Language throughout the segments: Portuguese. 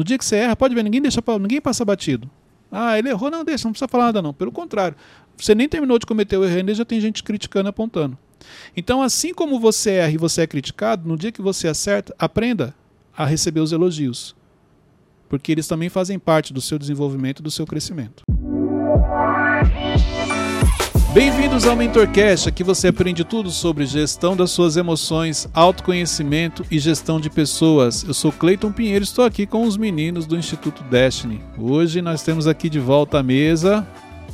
No dia que você erra, pode ver, ninguém deixa ninguém passa batido. Ah, ele errou, não deixa, não precisa falar nada não. Pelo contrário, você nem terminou de cometer o erro ainda, já tem gente criticando, apontando. Então, assim como você erra e você é criticado, no dia que você acerta, aprenda a receber os elogios. Porque eles também fazem parte do seu desenvolvimento e do seu crescimento. Bem-vindos ao MentorCast, aqui você aprende tudo sobre gestão das suas emoções, autoconhecimento e gestão de pessoas. Eu sou Cleiton Pinheiro, estou aqui com os meninos do Instituto Destiny. Hoje nós temos aqui de volta à mesa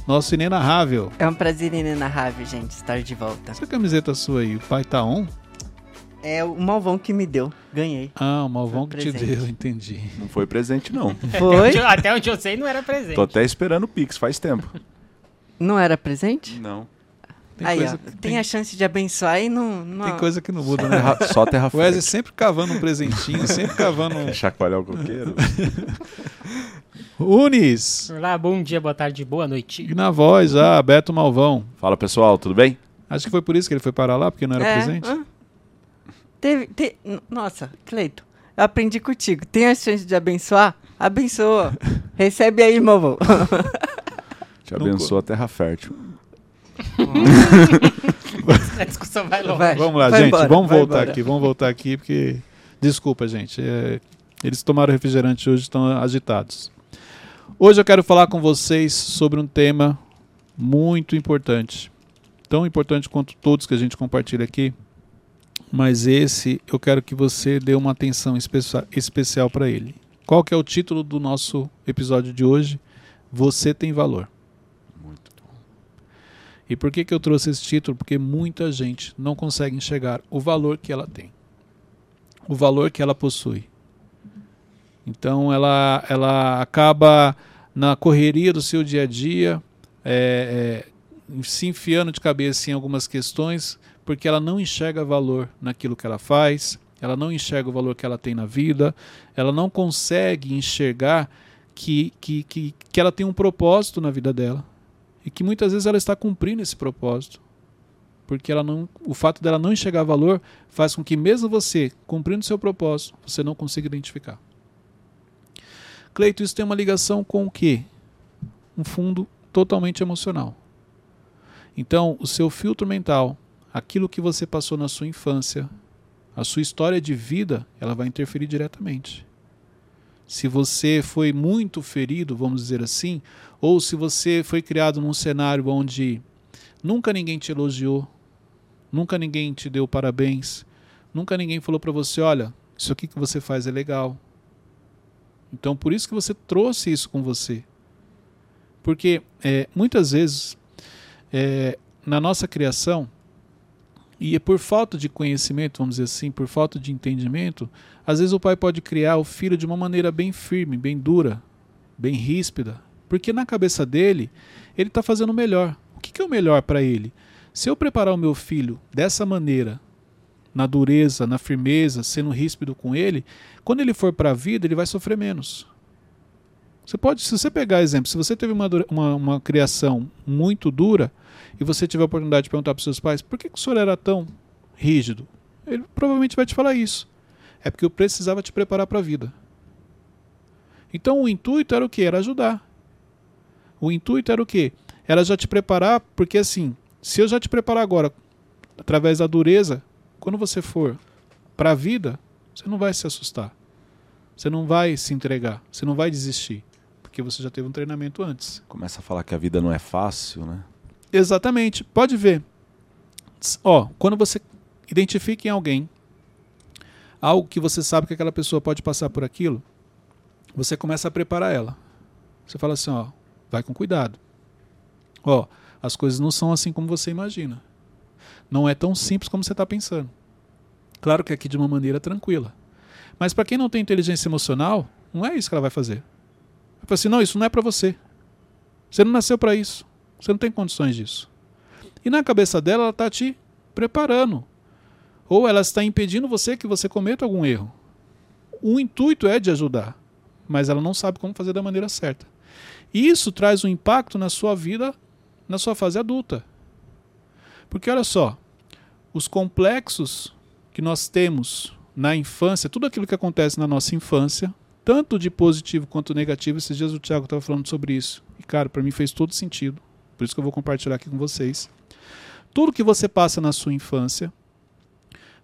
nosso inenarrável. É um prazer inenarrável, gente, estar de volta. Essa camiseta sua aí, o pai tá on? É o Malvão que me deu, ganhei. Ah, o Malvão que te deu, entendi. Não foi presente, não. Foi? Até onde eu sei, não era presente. Tô até esperando o Pix, faz tempo. Não era presente? Não. Tem, Aí, ó, tem, tem, a chance de abençoar e não, não. Tem coisa que não muda, né? Só terra O Wesley sempre cavando um presentinho, sempre cavando um. Chacoalhar o coqueiro. Unis! Olá, bom dia, boa tarde, boa noite. E na voz já, Beto Malvão. Fala pessoal, tudo bem? Acho que foi por isso que ele foi parar lá, porque não era é, presente. Ah. Teve, te... Nossa, Cleito, eu aprendi contigo. Tem a chance de abençoar? Abençoa. Recebe aí, meu Te abençoa a terra fértil. a discussão vai longe. Vai, vamos lá, gente. Embora, vamos voltar embora. aqui. Vamos voltar aqui, porque. Desculpa, gente. É... Eles tomaram refrigerante hoje, estão agitados. Hoje eu quero falar com vocês sobre um tema muito importante. Tão importante quanto todos que a gente compartilha aqui. Mas esse eu quero que você dê uma atenção especial para ele. Qual que é o título do nosso episódio de hoje? Você tem valor. E por que, que eu trouxe esse título? Porque muita gente não consegue enxergar o valor que ela tem, o valor que ela possui. Então ela, ela acaba na correria do seu dia a dia, é, é, se enfiando de cabeça em algumas questões, porque ela não enxerga valor naquilo que ela faz, ela não enxerga o valor que ela tem na vida, ela não consegue enxergar que, que, que, que ela tem um propósito na vida dela e que muitas vezes ela está cumprindo esse propósito. Porque ela não, o fato dela não enxergar valor faz com que mesmo você cumprindo seu propósito, você não consiga identificar. Cleito, isso tem uma ligação com o quê? Um fundo totalmente emocional. Então, o seu filtro mental, aquilo que você passou na sua infância, a sua história de vida, ela vai interferir diretamente se você foi muito ferido, vamos dizer assim, ou se você foi criado num cenário onde nunca ninguém te elogiou, nunca ninguém te deu parabéns, nunca ninguém falou para você, olha, isso aqui que você faz é legal. Então por isso que você trouxe isso com você. Porque é, muitas vezes é, na nossa criação e é por falta de conhecimento, vamos dizer assim, por falta de entendimento, às vezes o pai pode criar o filho de uma maneira bem firme, bem dura, bem ríspida, porque na cabeça dele, ele está fazendo o melhor. O que, que é o melhor para ele? Se eu preparar o meu filho dessa maneira, na dureza, na firmeza, sendo ríspido com ele, quando ele for para a vida, ele vai sofrer menos. Você pode, se você pegar exemplo, se você teve uma, uma, uma criação muito dura, e você tiver a oportunidade de perguntar para seus pais por que, que o senhor era tão rígido, ele provavelmente vai te falar isso. É porque eu precisava te preparar para a vida. Então o intuito era o que? Era ajudar. O intuito era o que? Era já te preparar, porque assim, se eu já te preparar agora, através da dureza, quando você for para a vida, você não vai se assustar. Você não vai se entregar. Você não vai desistir. Porque você já teve um treinamento antes. Começa a falar que a vida não é fácil, né? Exatamente. Pode ver. Ó, quando você identifica em alguém algo que você sabe que aquela pessoa pode passar por aquilo, você começa a preparar ela. Você fala assim, ó, vai com cuidado. Ó, as coisas não são assim como você imagina. Não é tão simples como você está pensando. Claro que aqui de uma maneira tranquila. Mas para quem não tem inteligência emocional, não é isso que ela vai fazer. Vai falar assim, não, isso não é para você. Você não nasceu para isso. Você não tem condições disso. E na cabeça dela, ela está te preparando. Ou ela está impedindo você que você cometa algum erro. O intuito é de ajudar, mas ela não sabe como fazer da maneira certa. E isso traz um impacto na sua vida, na sua fase adulta. Porque olha só, os complexos que nós temos na infância, tudo aquilo que acontece na nossa infância, tanto de positivo quanto negativo. Esses dias o Thiago estava falando sobre isso. E, cara, para mim fez todo sentido. Por isso que eu vou compartilhar aqui com vocês. Tudo que você passa na sua infância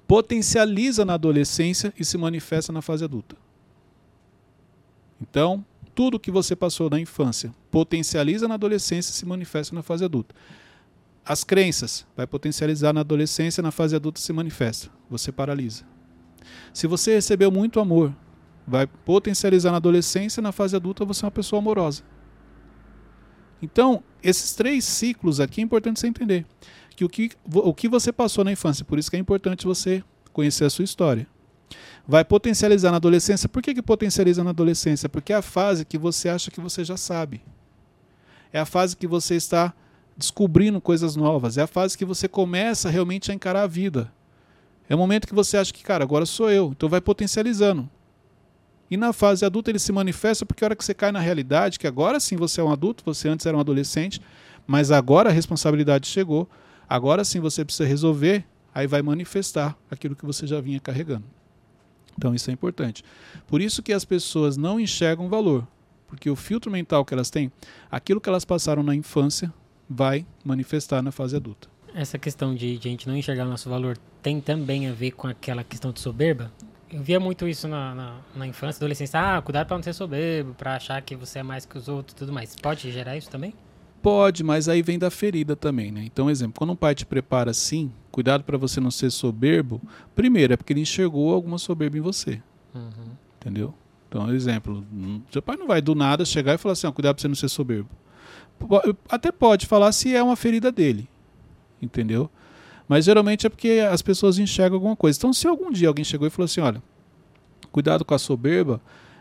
potencializa na adolescência e se manifesta na fase adulta. Então, tudo que você passou na infância potencializa na adolescência e se manifesta na fase adulta. As crenças vai potencializar na adolescência, na fase adulta se manifesta. Você paralisa. Se você recebeu muito amor, vai potencializar na adolescência, na fase adulta você é uma pessoa amorosa. Então, esses três ciclos aqui é importante você entender. Que o, que o que você passou na infância, por isso que é importante você conhecer a sua história. Vai potencializar na adolescência. Por que, que potencializa na adolescência? Porque é a fase que você acha que você já sabe. É a fase que você está descobrindo coisas novas. É a fase que você começa realmente a encarar a vida. É o momento que você acha que, cara, agora sou eu. Então vai potencializando. E na fase adulta ele se manifesta porque a hora que você cai na realidade, que agora sim você é um adulto, você antes era um adolescente, mas agora a responsabilidade chegou, agora sim você precisa resolver, aí vai manifestar aquilo que você já vinha carregando. Então isso é importante. Por isso que as pessoas não enxergam valor, porque o filtro mental que elas têm, aquilo que elas passaram na infância, vai manifestar na fase adulta. Essa questão de, de a gente não enxergar o nosso valor tem também a ver com aquela questão de soberba? Eu via muito isso na, na, na infância, adolescência. Ah, cuidado para não ser soberbo, para achar que você é mais que os outros e tudo mais. Pode gerar isso também? Pode, mas aí vem da ferida também, né? Então, exemplo, quando um pai te prepara assim, cuidado para você não ser soberbo, primeiro é porque ele enxergou alguma soberba em você. Uhum. Entendeu? Então, exemplo, seu pai não vai do nada chegar e falar assim, ó, cuidado para você não ser soberbo. Até pode falar se é uma ferida dele, entendeu? Mas geralmente é porque as pessoas enxergam alguma coisa. Então, se algum dia alguém chegou e falou assim: olha, cuidado com a soberba,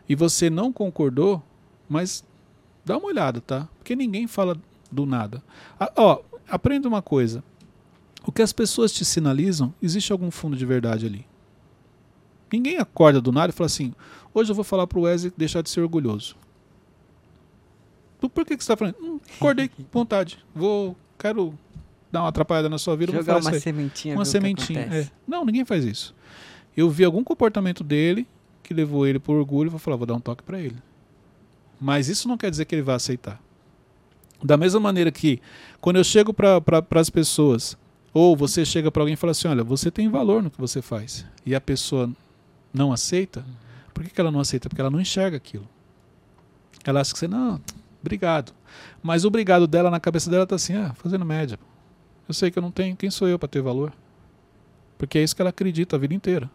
e você não concordou, mas dá uma olhada, tá? Porque ninguém fala do nada. Ah, ó, aprenda uma coisa. O que as pessoas te sinalizam, existe algum fundo de verdade ali. Ninguém acorda do nada e fala assim: hoje eu vou falar pro Wesley deixar de ser orgulhoso. Por que, que você está falando? Hum, acordei com vontade. Vou. Quero dar uma atrapalhada na sua vida. Jogar uma sementinha. Uma sementinha. É. Não, ninguém faz isso. Eu vi algum comportamento dele que levou ele por orgulho e vou falar, vou dar um toque para ele. Mas isso não quer dizer que ele vai aceitar. Da mesma maneira que quando eu chego para pra, as pessoas, ou você chega para alguém e fala assim: olha, você tem valor no que você faz, e a pessoa não aceita, por que, que ela não aceita? Porque ela não enxerga aquilo. Ela acha que você, não, obrigado. Mas o obrigado dela na cabeça dela está assim: ah, fazendo média. Eu sei que eu não tenho. Quem sou eu para ter valor? Porque é isso que ela acredita a vida inteira.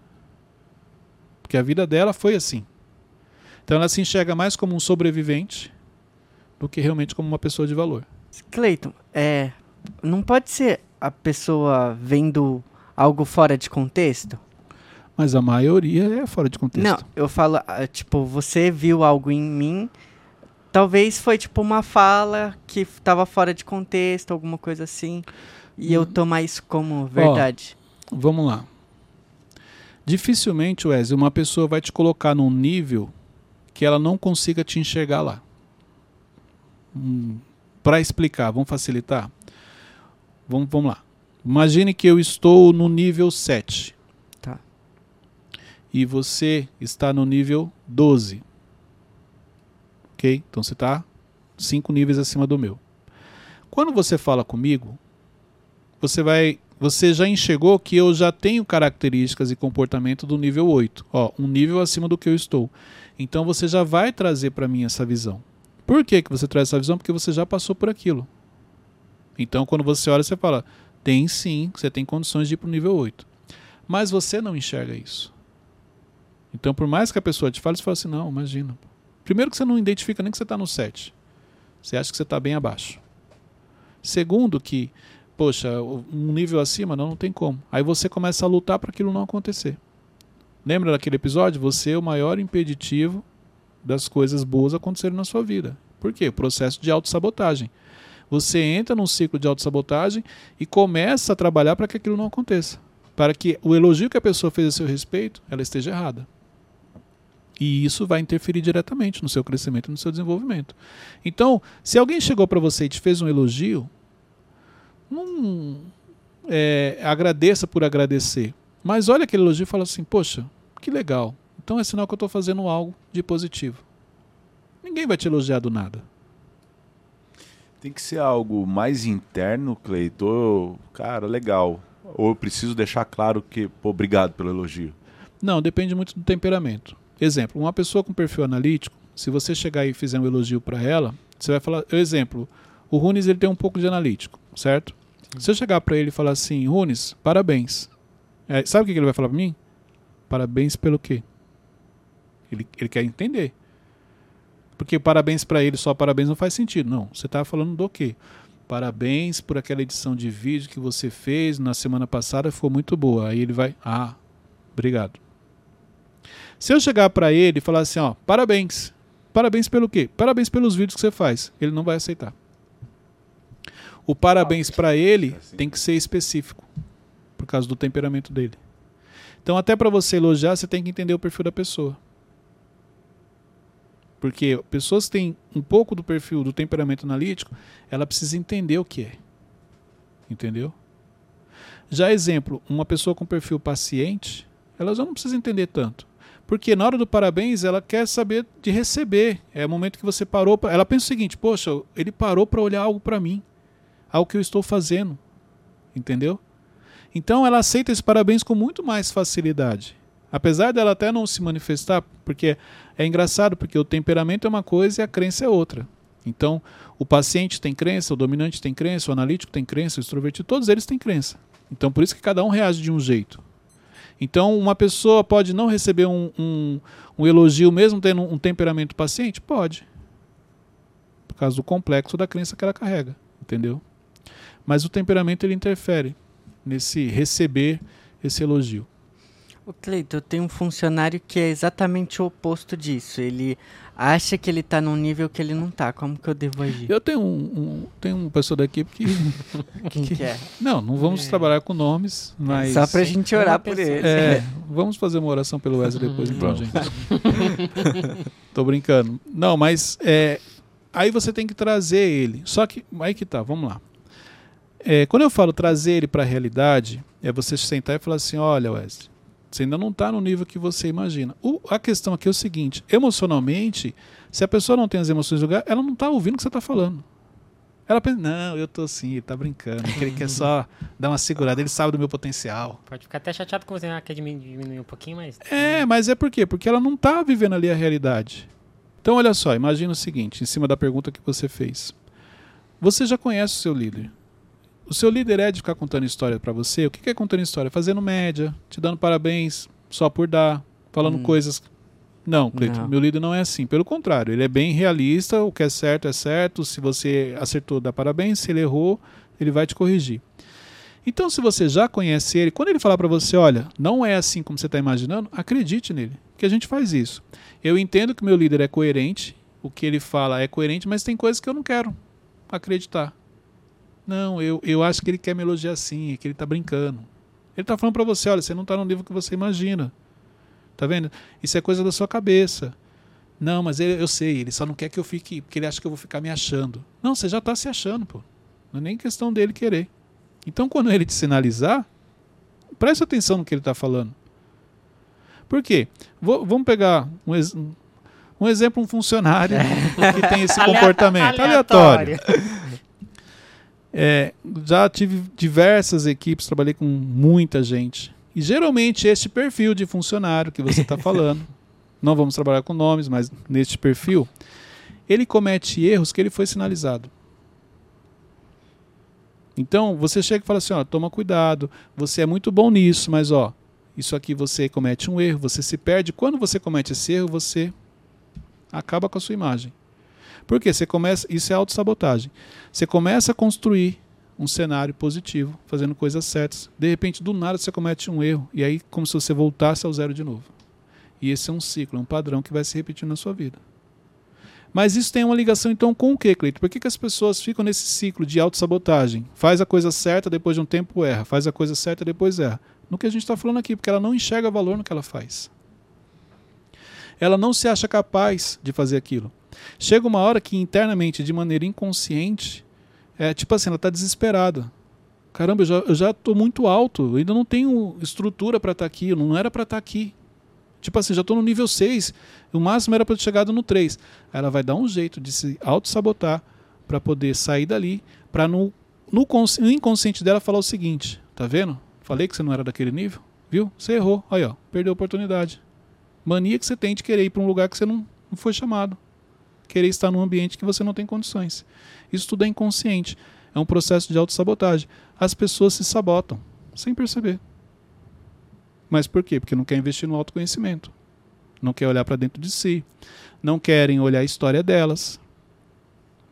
Porque a vida dela foi assim. Então ela se enxerga mais como um sobrevivente do que realmente como uma pessoa de valor. Cleiton, é, não pode ser a pessoa vendo algo fora de contexto? Mas a maioria é fora de contexto. Não, eu falo, ah, tipo, você viu algo em mim, talvez foi tipo uma fala que estava fora de contexto, alguma coisa assim, e eu hum. tomar isso como verdade. Ó, vamos lá. Dificilmente, Wesley, uma pessoa vai te colocar num nível que ela não consiga te enxergar lá. Para explicar, vamos facilitar? Vamos, vamos lá. Imagine que eu estou no nível 7. Tá. E você está no nível 12. Ok? Então você está cinco níveis acima do meu. Quando você fala comigo, você vai. Você já enxergou que eu já tenho características e comportamento do nível 8. Ó, um nível acima do que eu estou. Então você já vai trazer para mim essa visão. Por que, que você traz essa visão? Porque você já passou por aquilo. Então quando você olha, você fala: tem sim, você tem condições de ir para o nível 8. Mas você não enxerga isso. Então, por mais que a pessoa te fale, você fala assim: não, imagina. Primeiro, que você não identifica nem que você está no 7. Você acha que você está bem abaixo. Segundo, que, poxa, um nível acima, não, não tem como. Aí você começa a lutar para aquilo não acontecer. Lembra daquele episódio? Você é o maior impeditivo das coisas boas acontecerem na sua vida. Por quê? Processo de autossabotagem. Você entra num ciclo de autossabotagem e começa a trabalhar para que aquilo não aconteça. Para que o elogio que a pessoa fez a seu respeito, ela esteja errada. E isso vai interferir diretamente no seu crescimento no seu desenvolvimento. Então, se alguém chegou para você e te fez um elogio, não é, agradeça por agradecer. Mas olha aquele elogio e fala assim: Poxa, que legal. Então é sinal que eu estou fazendo algo de positivo. Ninguém vai te elogiar do nada. Tem que ser algo mais interno, Cleiton. Cara, legal. Ou eu preciso deixar claro que, pô, obrigado pelo elogio. Não, depende muito do temperamento. Exemplo, uma pessoa com perfil analítico, se você chegar e fizer um elogio para ela, você vai falar, exemplo, o Runes ele tem um pouco de analítico, certo? Sim. Se eu chegar para ele e falar assim, Runes, parabéns. É, sabe o que ele vai falar para mim? Parabéns pelo quê? Ele, ele quer entender. Porque parabéns para ele, só parabéns não faz sentido. Não, você está falando do quê? Parabéns por aquela edição de vídeo que você fez na semana passada, ficou muito boa. Aí ele vai, ah, obrigado. Se eu chegar para ele e falar assim, ó, parabéns. Parabéns pelo quê? Parabéns pelos vídeos que você faz. Ele não vai aceitar. O parabéns para ele tem que ser específico, por causa do temperamento dele. Então, até para você elogiar, você tem que entender o perfil da pessoa. Porque pessoas que têm um pouco do perfil do temperamento analítico, ela precisa entender o que é. Entendeu? Já exemplo, uma pessoa com perfil paciente, ela já não precisa entender tanto. Porque na hora do parabéns, ela quer saber de receber. É o momento que você parou. Pra... Ela pensa o seguinte: poxa, ele parou para olhar algo para mim, algo que eu estou fazendo. Entendeu? Então ela aceita esse parabéns com muito mais facilidade. Apesar dela até não se manifestar, porque é engraçado, porque o temperamento é uma coisa e a crença é outra. Então, o paciente tem crença, o dominante tem crença, o analítico tem crença, o extrovertido, todos eles têm crença. Então, por isso que cada um reage de um jeito. Então, uma pessoa pode não receber um, um, um elogio mesmo tendo um temperamento paciente? Pode. Por causa do complexo da crença que ela carrega, entendeu? Mas o temperamento ele interfere nesse receber esse elogio. O Cleiton, eu tenho um funcionário que é exatamente o oposto disso. Ele acha que ele está num nível que ele não está. Como que eu devo agir? Eu tenho um, um tenho uma pessoa da equipe que. Quem que, é? Não, não vamos é. trabalhar com nomes, mas. Só pra gente orar por ele. É, vamos fazer uma oração pelo Wesley depois, então, gente. Tô brincando. Não, mas é, aí você tem que trazer ele. Só que. Aí que tá, vamos lá. É, quando eu falo trazer ele para a realidade, é você sentar e falar assim: olha, Wesley você ainda não está no nível que você imagina. O, a questão aqui é o seguinte: emocionalmente, se a pessoa não tem as emoções do lugar, ela não está ouvindo o que você está falando. Ela pensa, não, eu tô assim, ele tá brincando, ele quer só dar uma segurada, ele sabe do meu potencial. Pode ficar até chateado com você, ah, quer diminuir um pouquinho, mas... É, mas é por quê? Porque ela não tá vivendo ali a realidade. Então, olha só, imagina o seguinte, em cima da pergunta que você fez. Você já conhece o seu líder. O seu líder é de ficar contando história para você? O que é contando história? Fazendo média, te dando parabéns só por dar, falando hum. coisas. Não, Cleiton, não. meu líder não é assim. Pelo contrário, ele é bem realista, o que é certo é certo. Se você acertou, dá parabéns. Se ele errou, ele vai te corrigir. Então, se você já conhece ele, quando ele falar para você, olha, não é assim como você está imaginando, acredite nele, que a gente faz isso. Eu entendo que meu líder é coerente, o que ele fala é coerente, mas tem coisas que eu não quero acreditar. Não, eu, eu acho que ele quer me elogiar assim, que ele está brincando. Ele está falando para você, olha, você não está no nível que você imagina. Tá vendo? Isso é coisa da sua cabeça. Não, mas ele, eu sei, ele só não quer que eu fique, porque ele acha que eu vou ficar me achando. Não, você já está se achando, pô. Não é nem questão dele querer. Então, quando ele te sinalizar, preste atenção no que ele está falando. Por quê? Vou, vamos pegar um, um exemplo, um funcionário que tem esse comportamento aleatório. aleatório. É, já tive diversas equipes, trabalhei com muita gente. E geralmente este perfil de funcionário que você está falando, não vamos trabalhar com nomes, mas neste perfil, ele comete erros que ele foi sinalizado. Então, você chega e fala assim, ó, toma cuidado, você é muito bom nisso, mas ó, isso aqui você comete um erro, você se perde. Quando você comete esse erro, você acaba com a sua imagem. Porque você começa, isso é autossabotagem. Você começa a construir um cenário positivo, fazendo coisas certas. De repente, do nada, você comete um erro. E aí, como se você voltasse ao zero de novo. E esse é um ciclo, é um padrão que vai se repetir na sua vida. Mas isso tem uma ligação, então, com o que, Cleito? Por que, que as pessoas ficam nesse ciclo de autossabotagem? Faz a coisa certa, depois de um tempo erra. Faz a coisa certa, depois erra. No que a gente está falando aqui, porque ela não enxerga valor no que ela faz. Ela não se acha capaz de fazer aquilo. Chega uma hora que internamente, de maneira inconsciente, é tipo assim, ela está desesperada. Caramba, eu já, tô muito alto, eu ainda não tenho estrutura para estar tá aqui, eu não era para estar tá aqui. Tipo assim, já estou no nível 6, o máximo era para ter chegado no 3. Aí ela vai dar um jeito de se auto-sabotar para poder sair dali, para no, no, no inconsciente dela falar o seguinte: tá vendo? Falei que você não era daquele nível, viu? Você errou, aí ó, perdeu a oportunidade. Mania que você tem de querer ir para um lugar que você não, não foi chamado. Querer estar num ambiente que você não tem condições. Isso tudo é inconsciente. É um processo de autossabotagem. As pessoas se sabotam, sem perceber. Mas por quê? Porque não quer investir no autoconhecimento. Não quer olhar para dentro de si. Não querem olhar a história delas.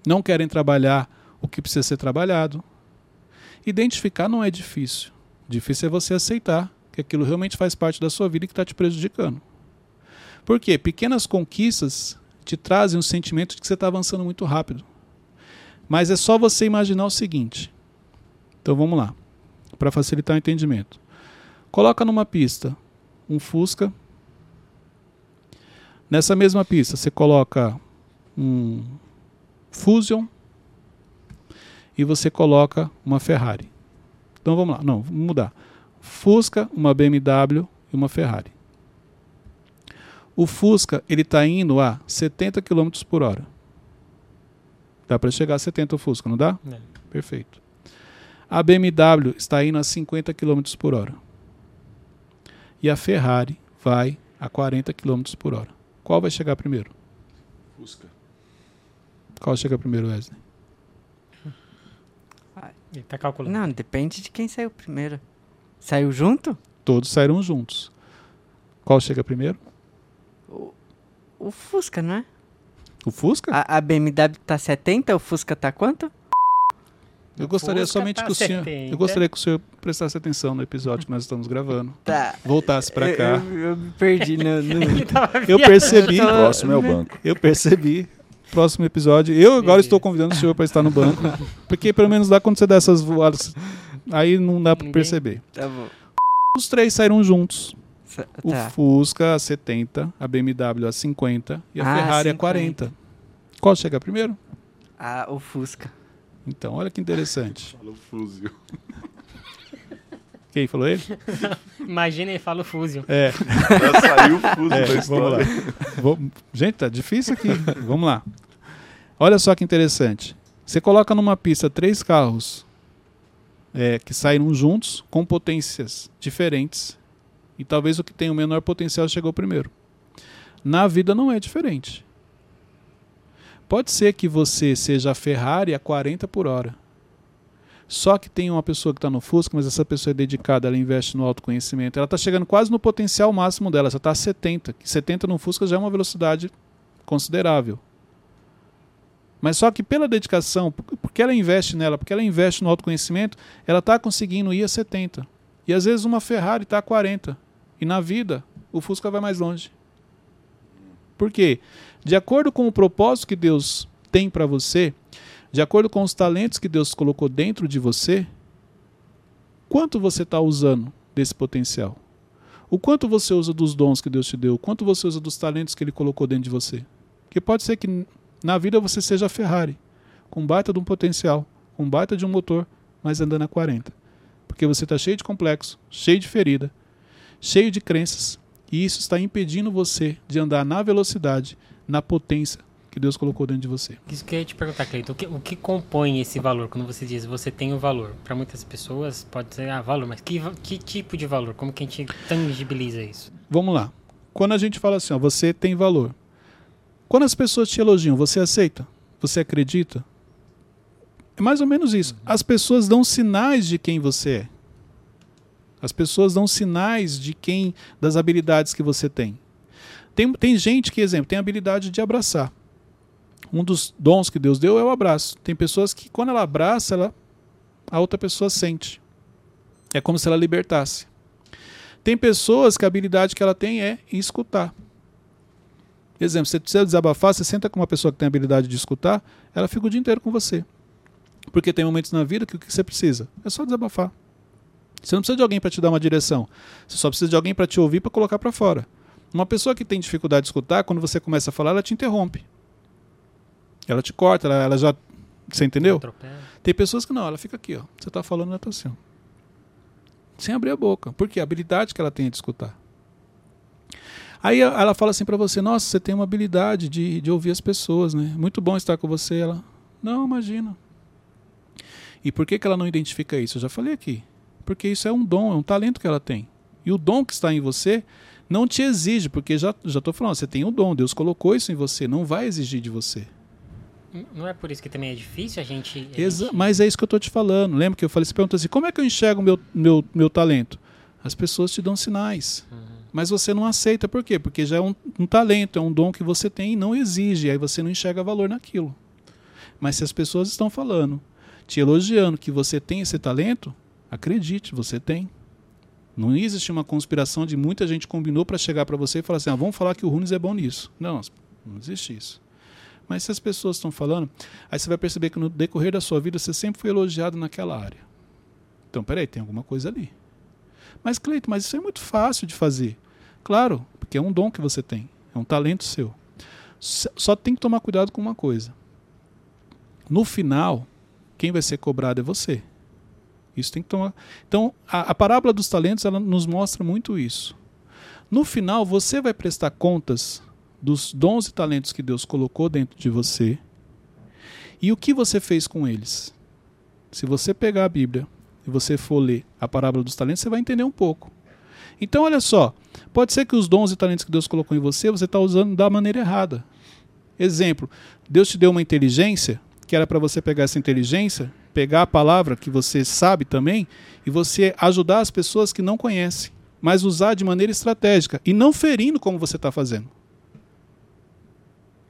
Não querem trabalhar o que precisa ser trabalhado. Identificar não é difícil. Difícil é você aceitar que aquilo realmente faz parte da sua vida e que está te prejudicando. Por quê? Pequenas conquistas te trazem um sentimento de que você está avançando muito rápido. Mas é só você imaginar o seguinte. Então vamos lá, para facilitar o entendimento. Coloca numa pista um Fusca. Nessa mesma pista você coloca um Fusion e você coloca uma Ferrari. Então vamos lá, não, vamos mudar. Fusca, uma BMW e uma Ferrari. O Fusca ele está indo a 70 km por hora. Dá para chegar a 70 o Fusca, não dá? É. Perfeito. A BMW está indo a 50 km por hora e a Ferrari vai a 40 km por hora. Qual vai chegar primeiro? Fusca. Qual chega primeiro, Wesley? Ele tá calculando. Não, depende de quem saiu primeiro. Saiu junto? Todos saíram juntos. Qual chega primeiro? O Fusca, não é? O Fusca? A, a BMW tá 70, o Fusca tá quanto? eu gostaria Fusca somente tá que o senhor, 70. eu gostaria que o senhor prestasse atenção no episódio que nós estamos gravando. Tá. Voltasse para Eu- cá. Eu, eu me perdi no. no- Eu percebi, Próximo é o banco. eu percebi. Próximo episódio. Eu agora estou convidando o senhor para estar no banco, porque pelo menos lá quando você dá essas voadas, aí não dá para perceber. Tá bom. Os três saíram juntos. O Tá. Fusca a 70, a BMW a 50 e a Ah, Ferrari a 50. 40. Qual chega primeiro? Ah, o Fusca. Então, olha que interessante. Falou fuzil. Quem falou ele? Imagina ele fala o Fusion. É, Já saiu o é, da vamos lá. história. Vou- Gente, tá difícil aqui. vamos lá. Olha só que interessante. Você coloca numa pista três carros é, que saíram juntos com potências diferentes e talvez o que tem o menor potencial chegou primeiro. Na vida não é diferente. Pode ser que você seja a Ferrari a 40 por hora. Só que tem uma pessoa que está no Fusca, mas essa pessoa é dedicada, ela investe no autoconhecimento. Ela está chegando quase no potencial máximo dela, já está a 70. Que 70 no Fusca já é uma velocidade considerável. Mas só que pela dedicação, por- porque ela investe nela, porque ela investe no autoconhecimento, ela está conseguindo ir a 70. E às vezes uma Ferrari está a 40. E na vida, o Fusca vai mais longe. Por quê? De acordo com o propósito que Deus tem para você, de acordo com os talentos que Deus colocou dentro de você, quanto você está usando desse potencial? O quanto você usa dos dons que Deus te deu? O quanto você usa dos talentos que Ele colocou dentro de você? Porque pode ser que na vida você seja Ferrari, com baita de um potencial, com baita de um motor, mas andando a 40. Porque você está cheio de complexo, cheio de ferida, cheio de crenças, e isso está impedindo você de andar na velocidade, na potência que Deus colocou dentro de você. Isso que eu ia te perguntar, Cleiton. O que, o que compõe esse valor? Quando você diz você tem o valor. Para muitas pessoas pode ser, ah, valor, mas que, que tipo de valor? Como que a gente tangibiliza isso? Vamos lá. Quando a gente fala assim, ó, você tem valor. Quando as pessoas te elogiam, você aceita? Você acredita? É mais ou menos isso. As pessoas dão sinais de quem você é. As pessoas dão sinais de quem, das habilidades que você tem. Tem, tem gente que, exemplo, tem a habilidade de abraçar. Um dos dons que Deus deu é o abraço. Tem pessoas que, quando ela abraça, ela, a outra pessoa sente. É como se ela libertasse. Tem pessoas que a habilidade que ela tem é escutar. Exemplo, você precisa desabafar, você senta com uma pessoa que tem a habilidade de escutar, ela fica o dia inteiro com você. Porque tem momentos na vida que o que você precisa é só desabafar. Você não precisa de alguém para te dar uma direção. Você só precisa de alguém para te ouvir para colocar para fora. Uma pessoa que tem dificuldade de escutar, quando você começa a falar, ela te interrompe. Ela te corta, ela, ela já. Você entendeu? Tem pessoas que não, ela fica aqui, ó. Você tá falando, ela tá assim. Sem abrir a boca. Por quê? A habilidade que ela tem é de escutar. Aí ela fala assim pra você: Nossa, você tem uma habilidade de, de ouvir as pessoas, né? Muito bom estar com você. Ela, não, imagina. E por que, que ela não identifica isso? Eu já falei aqui. Porque isso é um dom, é um talento que ela tem. E o dom que está em você não te exige, porque já já estou falando, você tem um dom, Deus colocou isso em você, não vai exigir de você. Não é por isso que também é difícil a gente. a gente- Mas é isso que eu estou te falando. Lembra que eu falei, você perguntou assim, como é que eu enxergo o meu, meu, meu talento? As pessoas te dão sinais. Mas você não aceita, por quê? Porque já é um, um talento, é um dom que você tem e não exige, aí você não enxerga valor naquilo. Mas se as pessoas estão falando, te elogiando que você tem esse talento, acredite, você tem. Não existe uma conspiração de muita gente combinou para chegar para você e falar assim: ah, vamos falar que o Runes é bom nisso. Não, não existe isso. Mas se as pessoas estão falando, aí você vai perceber que no decorrer da sua vida você sempre foi elogiado naquela área. Então, peraí, tem alguma coisa ali. Mas, Cleito, mas isso é muito fácil de fazer. Claro, porque é um dom que você tem, é um talento seu. Só tem que tomar cuidado com uma coisa. No final, quem vai ser cobrado é você. Isso tem que tomar. Então, a, a parábola dos talentos ela nos mostra muito isso. No final, você vai prestar contas dos dons e talentos que Deus colocou dentro de você e o que você fez com eles. Se você pegar a Bíblia e você for ler a parábola dos talentos, você vai entender um pouco. Então, olha só, pode ser que os dons e talentos que Deus colocou em você, você está usando da maneira errada. Exemplo, Deus te deu uma inteligência, que era para você pegar essa inteligência, pegar a palavra que você sabe também, e você ajudar as pessoas que não conhecem, mas usar de maneira estratégica, e não ferindo como você está fazendo.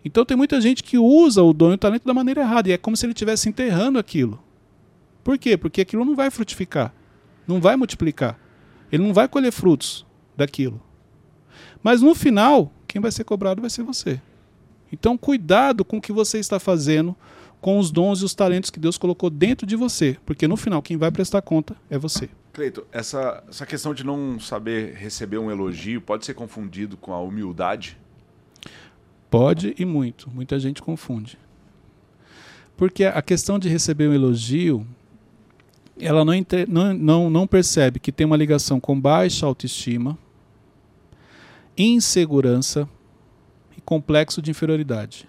Então tem muita gente que usa o dom e o talento da maneira errada, e é como se ele estivesse enterrando aquilo. Por quê? Porque aquilo não vai frutificar, não vai multiplicar. Ele não vai colher frutos daquilo. Mas no final, quem vai ser cobrado vai ser você. Então, cuidado com o que você está fazendo com os dons e os talentos que Deus colocou dentro de você, porque no final quem vai prestar conta é você. Cleito, essa, essa questão de não saber receber um elogio pode ser confundido com a humildade? Pode e muito. Muita gente confunde. Porque a questão de receber um elogio, ela não, não, não, não percebe que tem uma ligação com baixa autoestima, insegurança e complexo de inferioridade.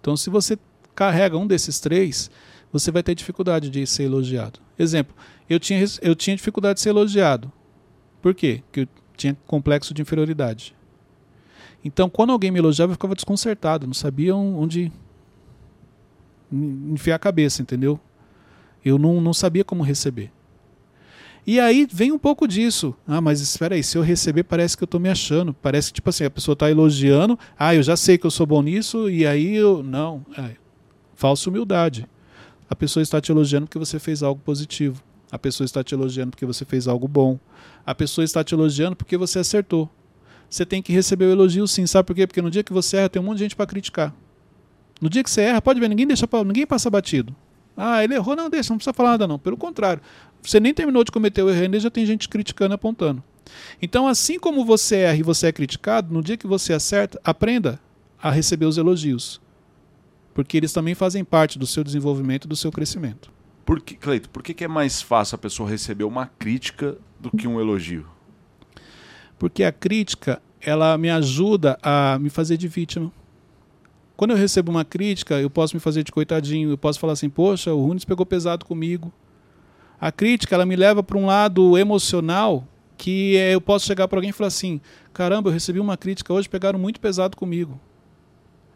Então, se você carrega um desses três, você vai ter dificuldade de ser elogiado. Exemplo, eu tinha, eu tinha dificuldade de ser elogiado. Por quê? Porque eu tinha complexo de inferioridade. Então, quando alguém me elogiava, eu ficava desconcertado, não sabia on- onde en- enfiar a cabeça, entendeu? Eu não, não sabia como receber. E aí vem um pouco disso. Ah, mas espera aí, se eu receber, parece que eu estou me achando. Parece que, tipo assim, a pessoa está elogiando. Ah, eu já sei que eu sou bom nisso, e aí eu. Não. É, falsa humildade. A pessoa está te elogiando porque você fez algo positivo. A pessoa está te elogiando porque você fez algo bom. A pessoa está te elogiando porque você acertou. Você tem que receber o elogio sim. Sabe por quê? Porque no dia que você erra, tem um monte de gente para criticar. No dia que você erra, pode ver, ninguém deixa ninguém passa batido. Ah, ele errou, não deixa, não precisa falar nada não. Pelo contrário, você nem terminou de cometer o erro ainda, já tem gente criticando e apontando. Então, assim como você erra e você é criticado, no dia que você acerta, aprenda a receber os elogios. Porque eles também fazem parte do seu desenvolvimento e do seu crescimento. Por que, Cleito, por que, que é mais fácil a pessoa receber uma crítica do que um elogio? Porque a crítica, ela me ajuda a me fazer de vítima. Quando eu recebo uma crítica, eu posso me fazer de coitadinho, eu posso falar assim, poxa, o Runes pegou pesado comigo. A crítica, ela me leva para um lado emocional que eh, eu posso chegar para alguém e falar assim, caramba, eu recebi uma crítica hoje, pegaram muito pesado comigo.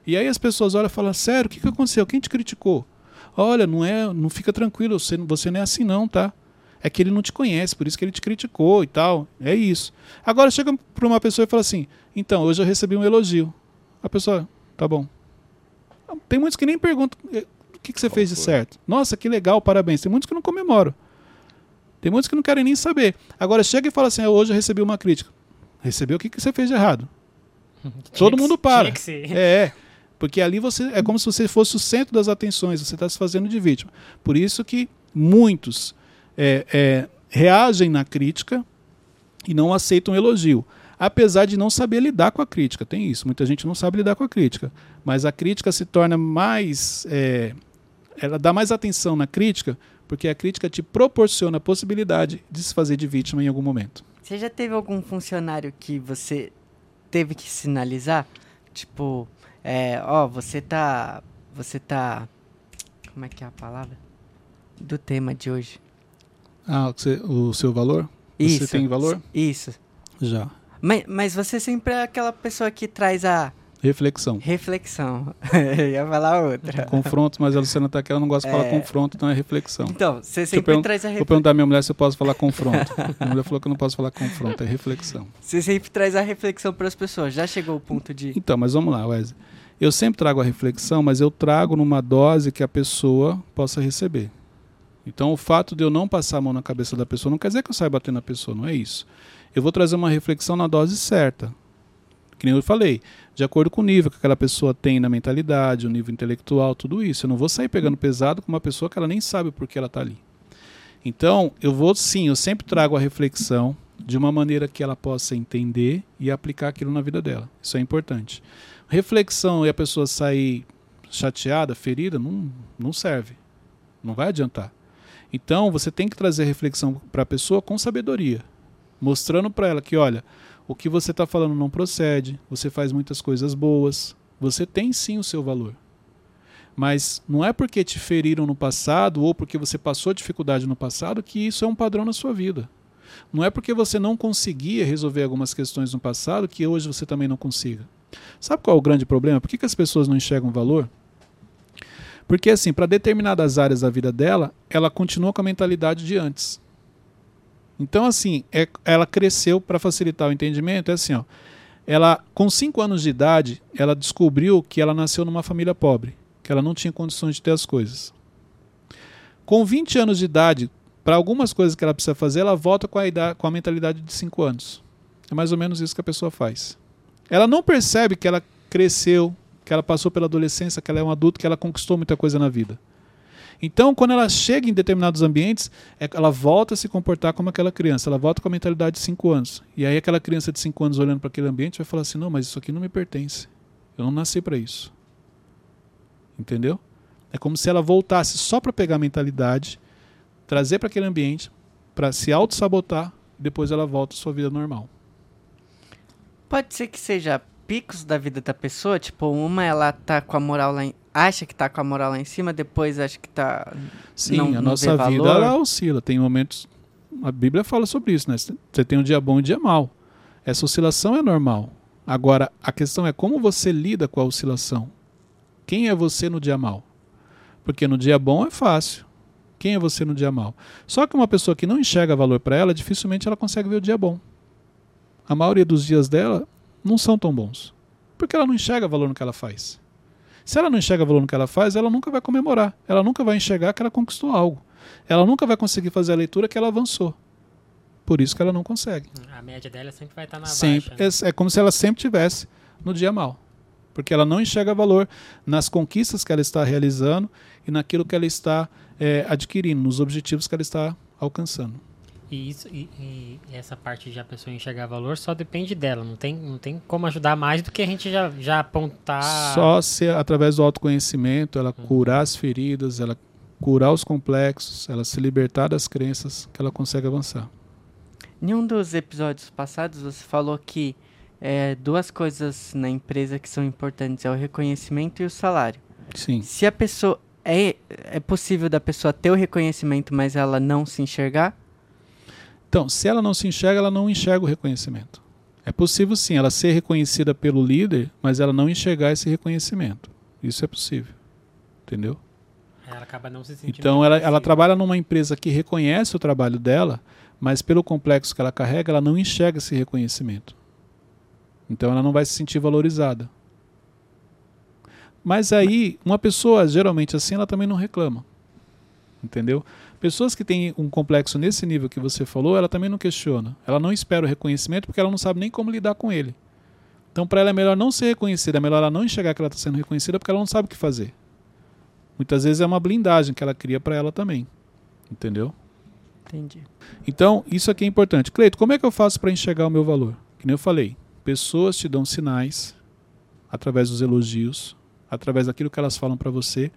E aí as pessoas olham e falam, sério, o que, que aconteceu? Quem te criticou? Olha, não é, não fica tranquilo, você, você não é assim não, tá? É que ele não te conhece, por isso que ele te criticou e tal. É isso. Agora chega para uma pessoa e fala assim: então, hoje eu recebi um elogio. A pessoa, tá bom. Tem muitos que nem perguntam "Eh, o que, que você Qual fez de foi? certo. Nossa, que legal, parabéns. Tem muitos que não comemoram. Tem muitos que não querem nem saber. Agora chega e fala assim: hoje eu recebi uma crítica. Recebeu o que, que você fez de errado? Todo mundo para. ser. É, porque ali você é como se você fosse o centro das atenções, você está se fazendo de vítima. Por isso que muitos é, é, reagem na crítica e não aceitam elogio. Apesar de não saber lidar com a crítica, tem isso. Muita gente não sabe lidar com a crítica. Mas a crítica se torna mais. é, ela dá mais atenção na crítica, porque a crítica te proporciona a possibilidade de se fazer de vítima em algum momento. Você já teve algum funcionário que você teve que sinalizar? Tipo, é, ó, você tá. Você tá. Como é que é a palavra? Do tema de hoje. Ah, você- o seu valor? Isso. Você tem valor? Isso. Já. Mas, mas você sempre é aquela pessoa que traz a Reflexão. reflexão. Eu ia falar outra. Confronto, mas a Luciana tá aqui, ela não gosta de falar É. confronto, então é reflexão. Então, você eu sempre traz a Vou reflexão. perguntar à minha mulher se eu posso falar confronto. a mulher falou que eu não posso falar confronto, é reflexão. Você sempre traz a reflexão para as pessoas. Já chegou o ponto de. Então, mas vamos lá, Wesley. Eu sempre trago a reflexão, mas eu trago numa dose que a pessoa possa receber. Então, o fato de eu não passar a mão na cabeça da pessoa não quer dizer que eu saia bater na pessoa, não é isso. Eu vou trazer uma reflexão na dose certa. Que nem eu falei, de acordo com o nível que aquela pessoa tem na mentalidade, o nível intelectual, tudo isso. Eu não vou sair pegando pesado com uma pessoa que ela nem sabe por que ela está ali. Então, eu vou sim, eu sempre trago a reflexão de uma maneira que ela possa entender e aplicar aquilo na vida dela. Isso é importante. Reflexão e a pessoa sair chateada, ferida, não, não serve. Não vai adiantar. Então, você tem que trazer reflexão para a pessoa com sabedoria, mostrando para ela que, olha, o que você está falando não procede, você faz muitas coisas boas, você tem sim o seu valor. Mas não é porque te feriram no passado ou porque você passou dificuldade no passado que isso é um padrão na sua vida. Não é porque você não conseguia resolver algumas questões no passado que hoje você também não consiga. Sabe qual é o grande problema? Por que, que as pessoas não enxergam valor? Porque, assim, para determinadas áreas da vida dela, ela continua com a mentalidade de antes. Então, assim, é- ela cresceu para facilitar o entendimento. É assim, ó. Ela, com 5 anos de idade, ela descobriu que ela nasceu numa família pobre, que ela não tinha condições de ter as coisas. Com 20 anos de idade, para algumas coisas que ela precisa fazer, ela volta com a, idade, com a mentalidade de 5 anos. É mais ou menos isso que a pessoa faz. Ela não percebe que ela cresceu, que ela passou pela adolescência, que ela é um adulto, que ela conquistou muita coisa na vida. Então, quando ela chega em determinados ambientes, é- ela volta a se comportar como aquela criança, ela volta com a mentalidade de 5 anos. E aí aquela criança de 5 anos olhando para aquele ambiente vai falar assim: "Não, mas isso aqui não me pertence. Eu não nasci para isso". Entendeu? É como se ela voltasse só para pegar a mentalidade, trazer para aquele ambiente, para se auto-sabotar, depois ela volta à sua vida normal. Pode ser que seja picos da vida da pessoa, tipo, uma ela tá com a moral lá em... acha que tá com a moral lá em cima, depois acha que tá Sim, Não- a não nossa vida valor? ela oscila. Tem momentos. A Bíblia fala sobre isso, né? Você tem um dia bom e um dia mau. Essa oscilação é normal. Agora, a questão é como você lida com a oscilação. Quem é você no dia mau? Porque no dia bom é fácil. Quem é você no dia mau? Só que uma pessoa que não enxerga valor para ela, dificilmente ela consegue ver o dia bom. A maioria dos dias dela não são tão bons. Porque ela não enxerga valor no que ela faz. Se ela não enxerga valor no que ela faz, ela nunca vai comemorar. Ela nunca vai enxergar que ela conquistou algo. Ela nunca vai conseguir fazer a leitura que ela avançou. Por isso que ela não consegue. A média dela sempre vai estar na sempre, baixa. né? é, é como se ela sempre tivesse no dia mal. Porque ela não enxerga valor nas conquistas que ela está realizando e naquilo que ela está é, adquirindo, nos objetivos que ela está alcançando. E, isso, e, e essa parte de a pessoa enxergar valor só depende dela. Não tem, não tem como ajudar mais do que a gente já, já apontar. Só se através do autoconhecimento ela curar as feridas, ela curar os complexos, ela se libertar das crenças, que ela consegue avançar. Em um dos episódios passados, você falou que é, duas coisas na empresa que são importantes é o reconhecimento e o salário. Sim. Se a pessoa é, é possível da pessoa ter o reconhecimento, mas ela não se enxergar, Então, se ela não se enxerga, ela não enxerga o reconhecimento. É possível sim ela ser reconhecida pelo líder, mas ela não enxergar esse reconhecimento. Isso é possível. Entendeu? Ela acaba não se sentindo. Então ela, ela trabalha numa empresa que reconhece o trabalho dela, mas pelo complexo que ela carrega, ela não enxerga esse reconhecimento. Então ela não vai se sentir valorizada. Mas aí, uma pessoa geralmente assim, ela também não reclama. Entendeu? Pessoas que têm um complexo nesse nível que você falou, ela também não questiona. Ela não espera o reconhecimento porque ela não sabe nem como lidar com ele. Então, para ela é melhor não ser reconhecida, é melhor ela não enxergar que ela está sendo reconhecida porque ela não sabe o que fazer. Muitas vezes é uma blindagem que ela cria para ela também. Entendeu? entendi. Então, isso aqui é importante. Cleito, como é que eu faço para enxergar o meu valor? Que nem eu falei, pessoas te dão sinais através dos elogios, através daquilo que elas falam para você.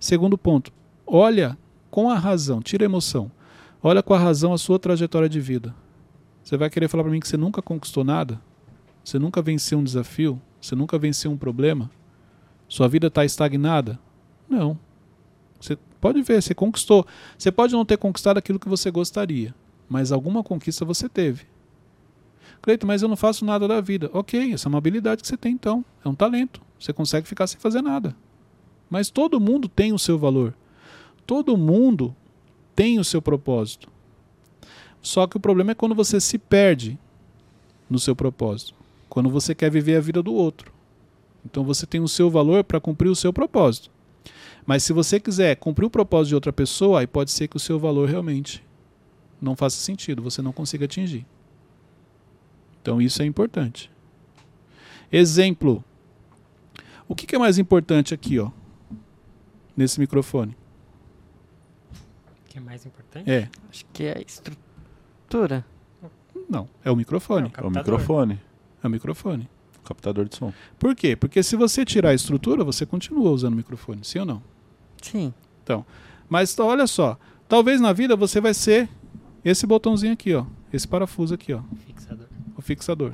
Segundo ponto, olha com a razão, tira a emoção. Olha com a razão a sua trajetória de vida. Você vai querer falar para mim que você nunca conquistou nada? Você nunca venceu um desafio? Você nunca venceu um problema? Sua vida está estagnada? Não. Você pode ver, você conquistou. Você pode não ter conquistado aquilo que você gostaria, mas alguma conquista você teve. Cleiton, mas eu não faço nada da vida. Ok, essa é uma habilidade que você tem então. É um talento. Você consegue ficar sem fazer nada. Mas todo mundo tem o seu valor. Todo mundo tem o seu propósito. Só que o problema é quando você se perde no seu propósito. Quando você quer viver a vida do outro. Então você tem o seu valor para cumprir o seu propósito. Mas se você quiser cumprir o propósito de outra pessoa, aí pode ser que o seu valor realmente não faça sentido, você não consiga atingir. Então isso é importante. Exemplo. O que, é mais importante aqui, ó? Nesse microfone? O que é mais importante? É. Acho que é a estrutura. Não, é o microfone. É o Captador. microfone. É o microfone. Captador de som. Por quê? Porque se você tirar a estrutura, você continua usando o microfone, sim ou não? Sim. Mas tá, olha só, talvez na vida você vai ser esse botãozinho aqui, ó, esse parafuso aqui, ó, Fixador. o fixador.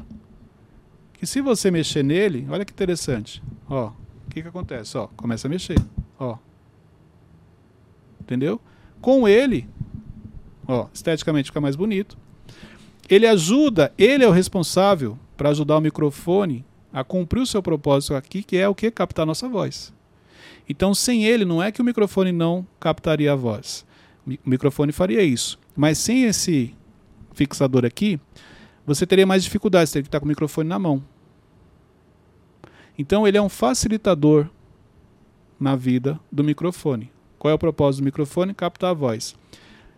Que se você mexer nele, olha que interessante, ó, o que que acontece? Ó, começa a mexer, ó. Entendeu? Com ele, ó, esteticamente fica mais bonito. Ele ajuda, ele é o responsável para ajudar o microfone a cumprir o seu propósito aqui, que é o que captar a nossa voz. Então, sem ele, não é que o microfone não captaria a voz. O microfone faria isso. Mas sem esse fixador aqui, você teria mais dificuldades, teria que estar com o microfone na mão. Então, ele é um facilitador na vida do microfone. Qual é o propósito do microfone? Captar a voz.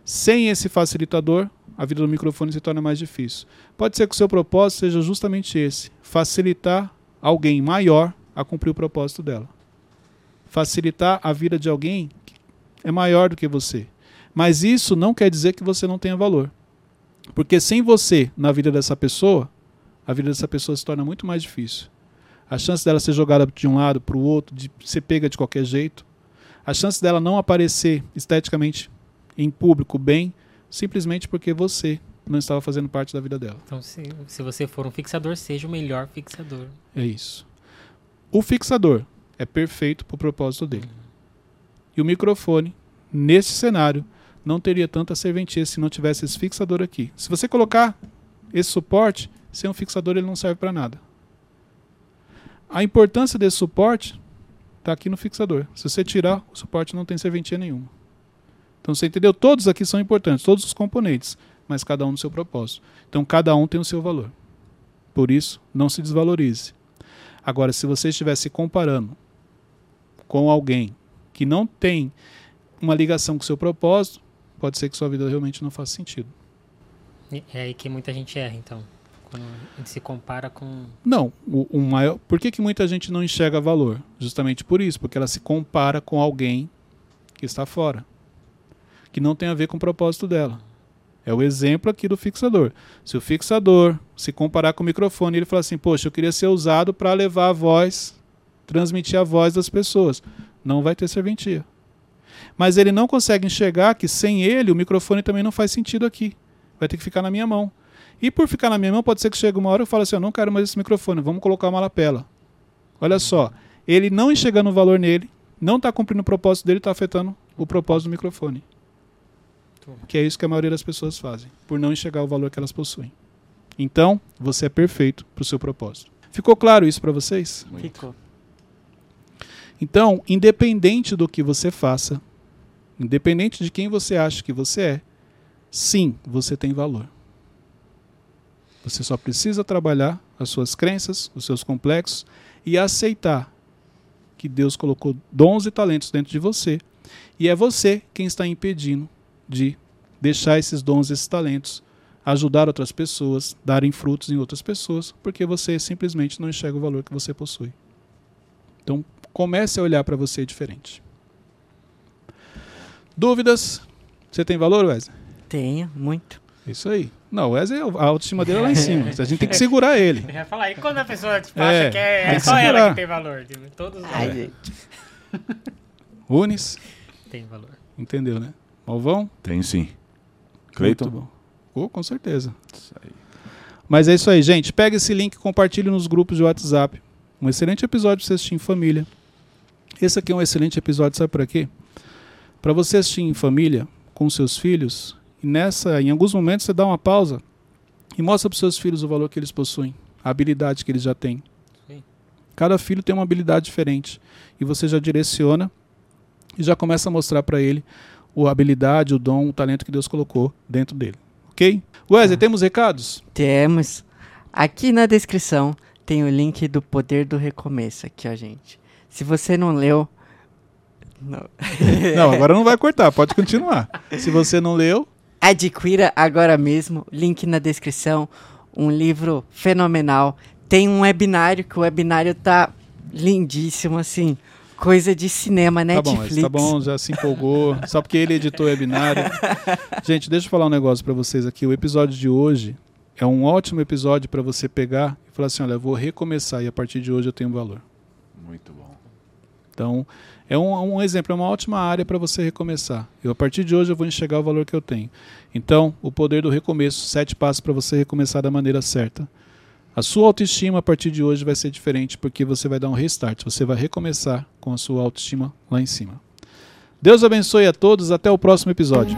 Sem esse facilitador, a vida do microfone se torna mais difícil. Pode ser que o seu propósito seja justamente esse: facilitar alguém maior a cumprir o propósito dela. Facilitar a vida de alguém que é maior do que você. Mas isso não quer dizer que você não tenha valor. Porque sem você na vida dessa pessoa, a vida dessa pessoa se torna muito mais difícil. A chance dela ser jogada de um lado para o outro, de ser pega de qualquer jeito, a chance dela não aparecer esteticamente em público bem, simplesmente porque você não estava fazendo parte da vida dela. Então, se, se você for um fixador, seja o melhor fixador. É isso. O fixador é perfeito para o propósito dele. E o microfone, nesse cenário, não teria tanta serventia se não tivesse esse fixador aqui. Se você colocar esse suporte, sem um fixador ele não serve para nada. A importância desse suporte está aqui no fixador. Se você tirar, o suporte não tem serventia nenhuma. Então você entendeu? Todos aqui são importantes, todos os componentes, mas cada um no seu propósito. Então cada um tem o seu valor. Por isso, não se desvalorize. Agora, se você estiver se comparando com alguém que não tem uma ligação com o seu propósito, pode ser que sua vida realmente não faça sentido. E É aí que muita gente erra, então. Quando a gente se compara com. Não, o, o maior. Por que, que muita gente não enxerga valor? Justamente por isso, porque ela se compara com alguém que está fora, que não tem a ver com o propósito dela. É o exemplo aqui do fixador. Se o fixador se comparar com o microfone, ele fala assim: Poxa, eu queria ser usado para levar a voz, transmitir a voz das pessoas. Não vai ter serventia. Mas ele não consegue enxergar que sem ele o microfone também não faz sentido aqui. Vai ter que ficar na minha mão. E por ficar na minha mão, pode ser que chegue uma hora e eu fale assim: Eu não quero mais esse microfone, vamos colocar uma lapela. Olha só, ele não enxergando o valor nele, não está cumprindo o propósito dele, está afetando o propósito do microfone. Que é isso que a maioria das pessoas fazem, por não enxergar o valor que elas possuem. Então, você é perfeito para o seu propósito. Ficou claro isso para vocês? Muito. Ficou. Então, independente do que você faça, independente de quem você acha que você é, sim, você tem valor. Você só precisa trabalhar as suas crenças, os seus complexos e aceitar que Deus colocou dons e talentos dentro de você e é você quem está impedindo de deixar esses dons, esses talentos ajudar outras pessoas, darem frutos em outras pessoas, porque você simplesmente não enxerga o valor que você possui. Então, comece a olhar para você diferente. Dúvidas? Você tem valor, Wesley? Tenho, muito. Isso aí. Não, o Wesley, a autoestima dele é lá em cima. A gente tem que segurar ele. Eu ia falar, e quando a pessoa tipo, É, acha que é, tem é que só ela segurar. que tem valor? Tipo, todos Ai, gente. Unis, têm valor. entendeu, né? Malvão? Tem sim. Muito Cleiton? bom. Oh, com certeza. Isso aí. Mas é isso aí, gente. Pega esse link e compartilhe nos grupos de WhatsApp. Um excelente episódio para você assistir em família. Esse aqui é um excelente episódio, sabe para quê? Para você assistir em família, com seus filhos, e nessa, em alguns momentos você dá uma pausa e mostra para seus filhos o valor que eles possuem, a habilidade que eles já têm. Sim. Cada filho tem uma habilidade diferente e você já direciona e já começa a mostrar para ele a habilidade, o dom, o talento que Deus colocou dentro dele. Ok? Wesley, Ah. temos recados? Temos. Aqui na descrição tem o link do Poder do Recomeço aqui, ó, gente. Se você não leu. Não. Não, agora não vai cortar, pode continuar. Se você não leu, Adquira agora mesmo, link na descrição. Um livro fenomenal. Tem um webinário, que o webinário tá lindíssimo, assim. Coisa de cinema, tá bom, Netflix. Tá bom, já se empolgou, só porque ele editou o webinário. Gente, deixa eu falar um negócio para vocês aqui. O episódio de hoje é um ótimo episódio para você pegar e falar assim: olha, eu vou recomeçar e a partir de hoje eu tenho valor. Muito bom. Então, é um, um exemplo, é uma ótima área para você recomeçar. Eu, a partir de hoje, eu vou enxergar o valor que eu tenho. Então, o poder do recomeço, sete passos para você recomeçar da maneira certa. A sua autoestima, a partir de hoje, vai ser diferente, porque você vai dar um restart. Você vai recomeçar com a sua autoestima lá em cima. Deus abençoe a todos. Até o próximo episódio.